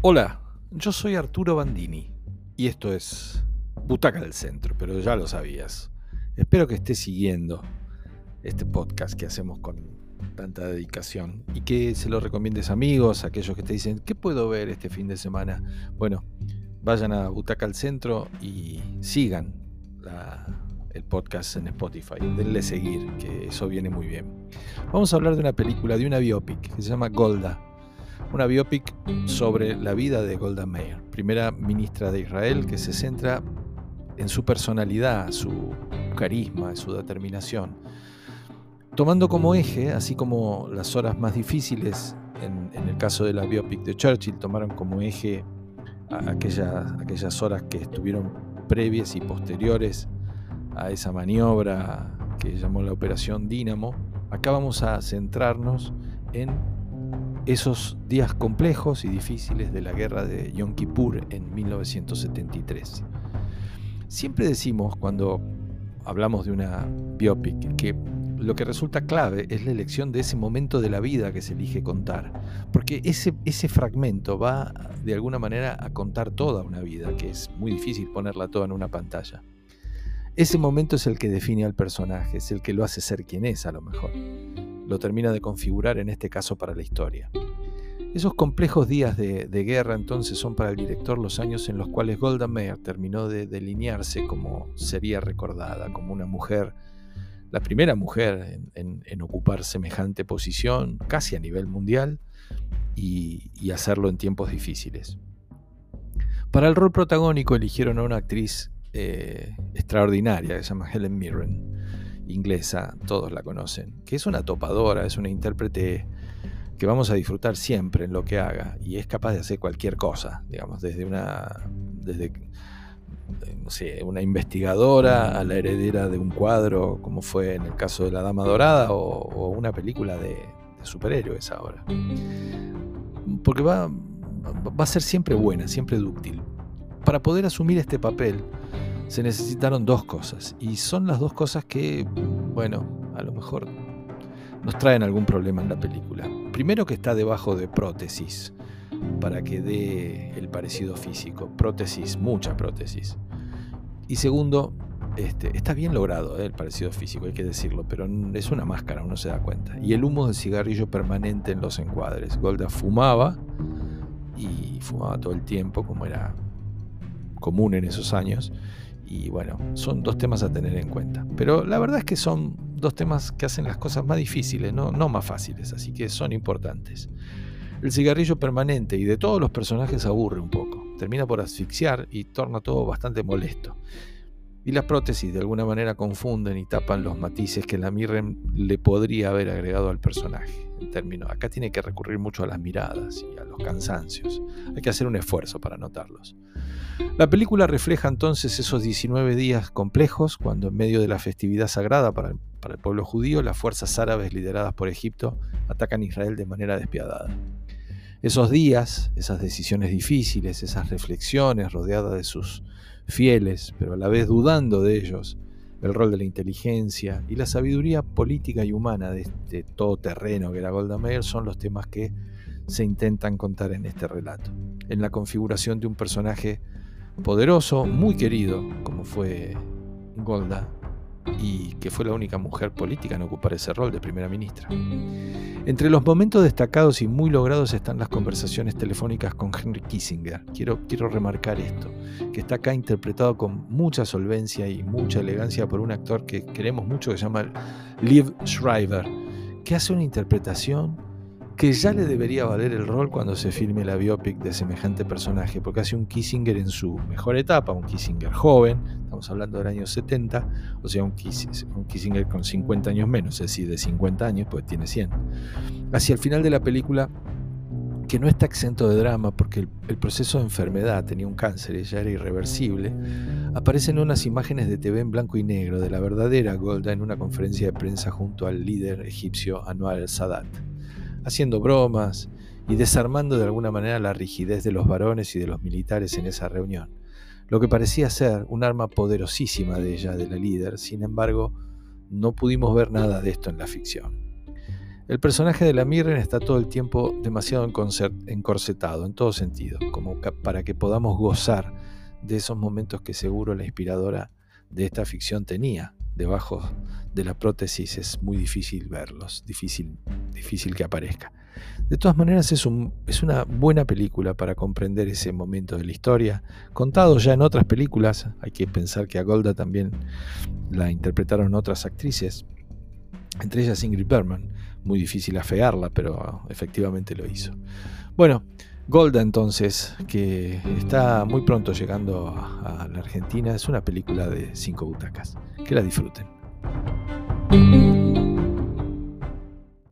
Hola, yo soy Arturo Bandini y esto es Butaca del Centro, pero ya lo sabías. Espero que estés siguiendo este podcast que hacemos con tanta dedicación y que se lo recomiendes amigos, aquellos que te dicen, ¿qué puedo ver este fin de semana? Bueno, vayan a Butaca al Centro y sigan el podcast en Spotify. Denle seguir, que eso viene muy bien. Vamos a hablar de una película, de una biopic que se llama Golda una biopic sobre la vida de Golda Meir, primera ministra de Israel que se centra en su personalidad, su carisma, su determinación, tomando como eje, así como las horas más difíciles, en, el caso de la biopic de Churchill, tomaron como eje aquellas, aquellas horas que estuvieron previas y posteriores a esa maniobra que llamó la Operación Dínamo, acá vamos a centrarnos en esos días complejos y difíciles de la guerra de Yom Kippur en 1973. Siempre decimos cuando hablamos de una biopic que lo que resulta clave es la elección de ese momento de la vida que se elige contar, porque ese, ese fragmento va de alguna manera a contar toda una vida, que es muy difícil ponerla toda en una pantalla. Ese momento es el que define al personaje, es el que lo hace ser quien es a lo mejor lo termina de configurar en este caso para la historia. Esos complejos días de, guerra entonces son para el director los años en los cuales Golda Meir terminó de delinearse como sería recordada, como una mujer, la primera mujer en, ocupar semejante posición casi a nivel mundial y, hacerlo en tiempos difíciles. Para el rol protagónico eligieron a una actriz eh, extraordinaria que se llama Helen Mirren inglesa, todos la conocen, que es una topadora, es una intérprete que vamos a disfrutar siempre en lo que haga y es capaz de hacer cualquier cosa, digamos, desde una desde no sé, una investigadora a la heredera de un cuadro, como fue en el caso de La Dama Dorada, o, una película de, de, superhéroes ahora. Porque va, va a ser siempre buena, siempre dúctil. Para poder asumir este papel, se necesitaron dos cosas. Y son las dos cosas que, bueno, a lo mejor nos traen algún problema en la película. Primero que está debajo de prótesis, para que dé el parecido físico. Prótesis, mucha prótesis. Y segundo, este, está bien logrado eh, el parecido físico, hay que decirlo, pero es una máscara, uno se da cuenta. Y el humo del cigarrillo permanente en los encuadres. Golda fumaba y fumaba todo el tiempo, como era común en esos años. Y bueno, son dos temas a tener en cuenta. Pero la verdad es que son dos temas que hacen las cosas más difíciles, no, no más fáciles, así que son importantes. El cigarrillo permanente y de todos los personajes aburre un poco, termina por asfixiar y torna todo bastante molesto. Y las prótesis de alguna manera confunden y tapan los matices que la Mirren le podría haber agregado al personaje. En términos, acá tiene que recurrir mucho a las miradas y a los cansancios. Hay que hacer un esfuerzo para notarlos. La película refleja entonces esos 19 días complejos cuando en medio de la festividad sagrada para el, para el pueblo judío, las fuerzas árabes lideradas por Egipto atacan Israel de manera despiadada. Esos días, esas decisiones difíciles, esas reflexiones rodeadas de sus fieles, pero a la vez dudando de ellos, el rol de la inteligencia y la sabiduría política y humana de este todoterreno que era Golda Meir son los temas que se intentan contar en este relato, en la configuración de un personaje poderoso, muy querido, como fue Golda, y que fue la única mujer política en ocupar ese rol de primera ministra. Entre los momentos destacados y muy logrados están las conversaciones telefónicas con Henry Kissinger. Quiero, quiero remarcar esto, que está acá interpretado con mucha solvencia y mucha elegancia por un actor que queremos mucho que se llama Liv Schreiber, que hace una interpretación que ya le debería valer el rol cuando se filme la biopic de semejante personaje, porque hace un Kissinger en su mejor etapa, un Kissinger joven, estamos hablando del año 70, o sea, un Kissinger, con 50 años menos, es decir, de 50 años, pues tiene 100. Hacia el final de la película, que no está exento de drama porque el, proceso de enfermedad tenía un cáncer y ya era irreversible, aparecen unas imágenes de TV en blanco y negro de la verdadera Golda en una conferencia de prensa junto al líder egipcio Anwar el-Sadat haciendo bromas y desarmando de alguna manera la rigidez de los varones y de los militares en esa reunión. Lo que parecía ser un arma poderosísima de ella, de la líder, sin embargo, no pudimos ver nada de esto en la ficción. El personaje de la Mirren está todo el tiempo demasiado encorsetado, en todo sentido, como para que podamos gozar de esos momentos que seguro la inspiradora de esta ficción tenía. Debajo de la prótesis es muy difícil verlos, difícil, difícil que aparezca. De todas maneras es, es una buena película para comprender ese momento de la historia, contado ya en otras películas, hay que pensar que a Golda también la interpretaron otras actrices, entre ellas Ingrid Bergman, muy difícil afearla, pero efectivamente lo hizo. Bueno, Golda entonces, que está muy pronto llegando a, la Argentina, es una película de cinco butacas. Que la disfruten.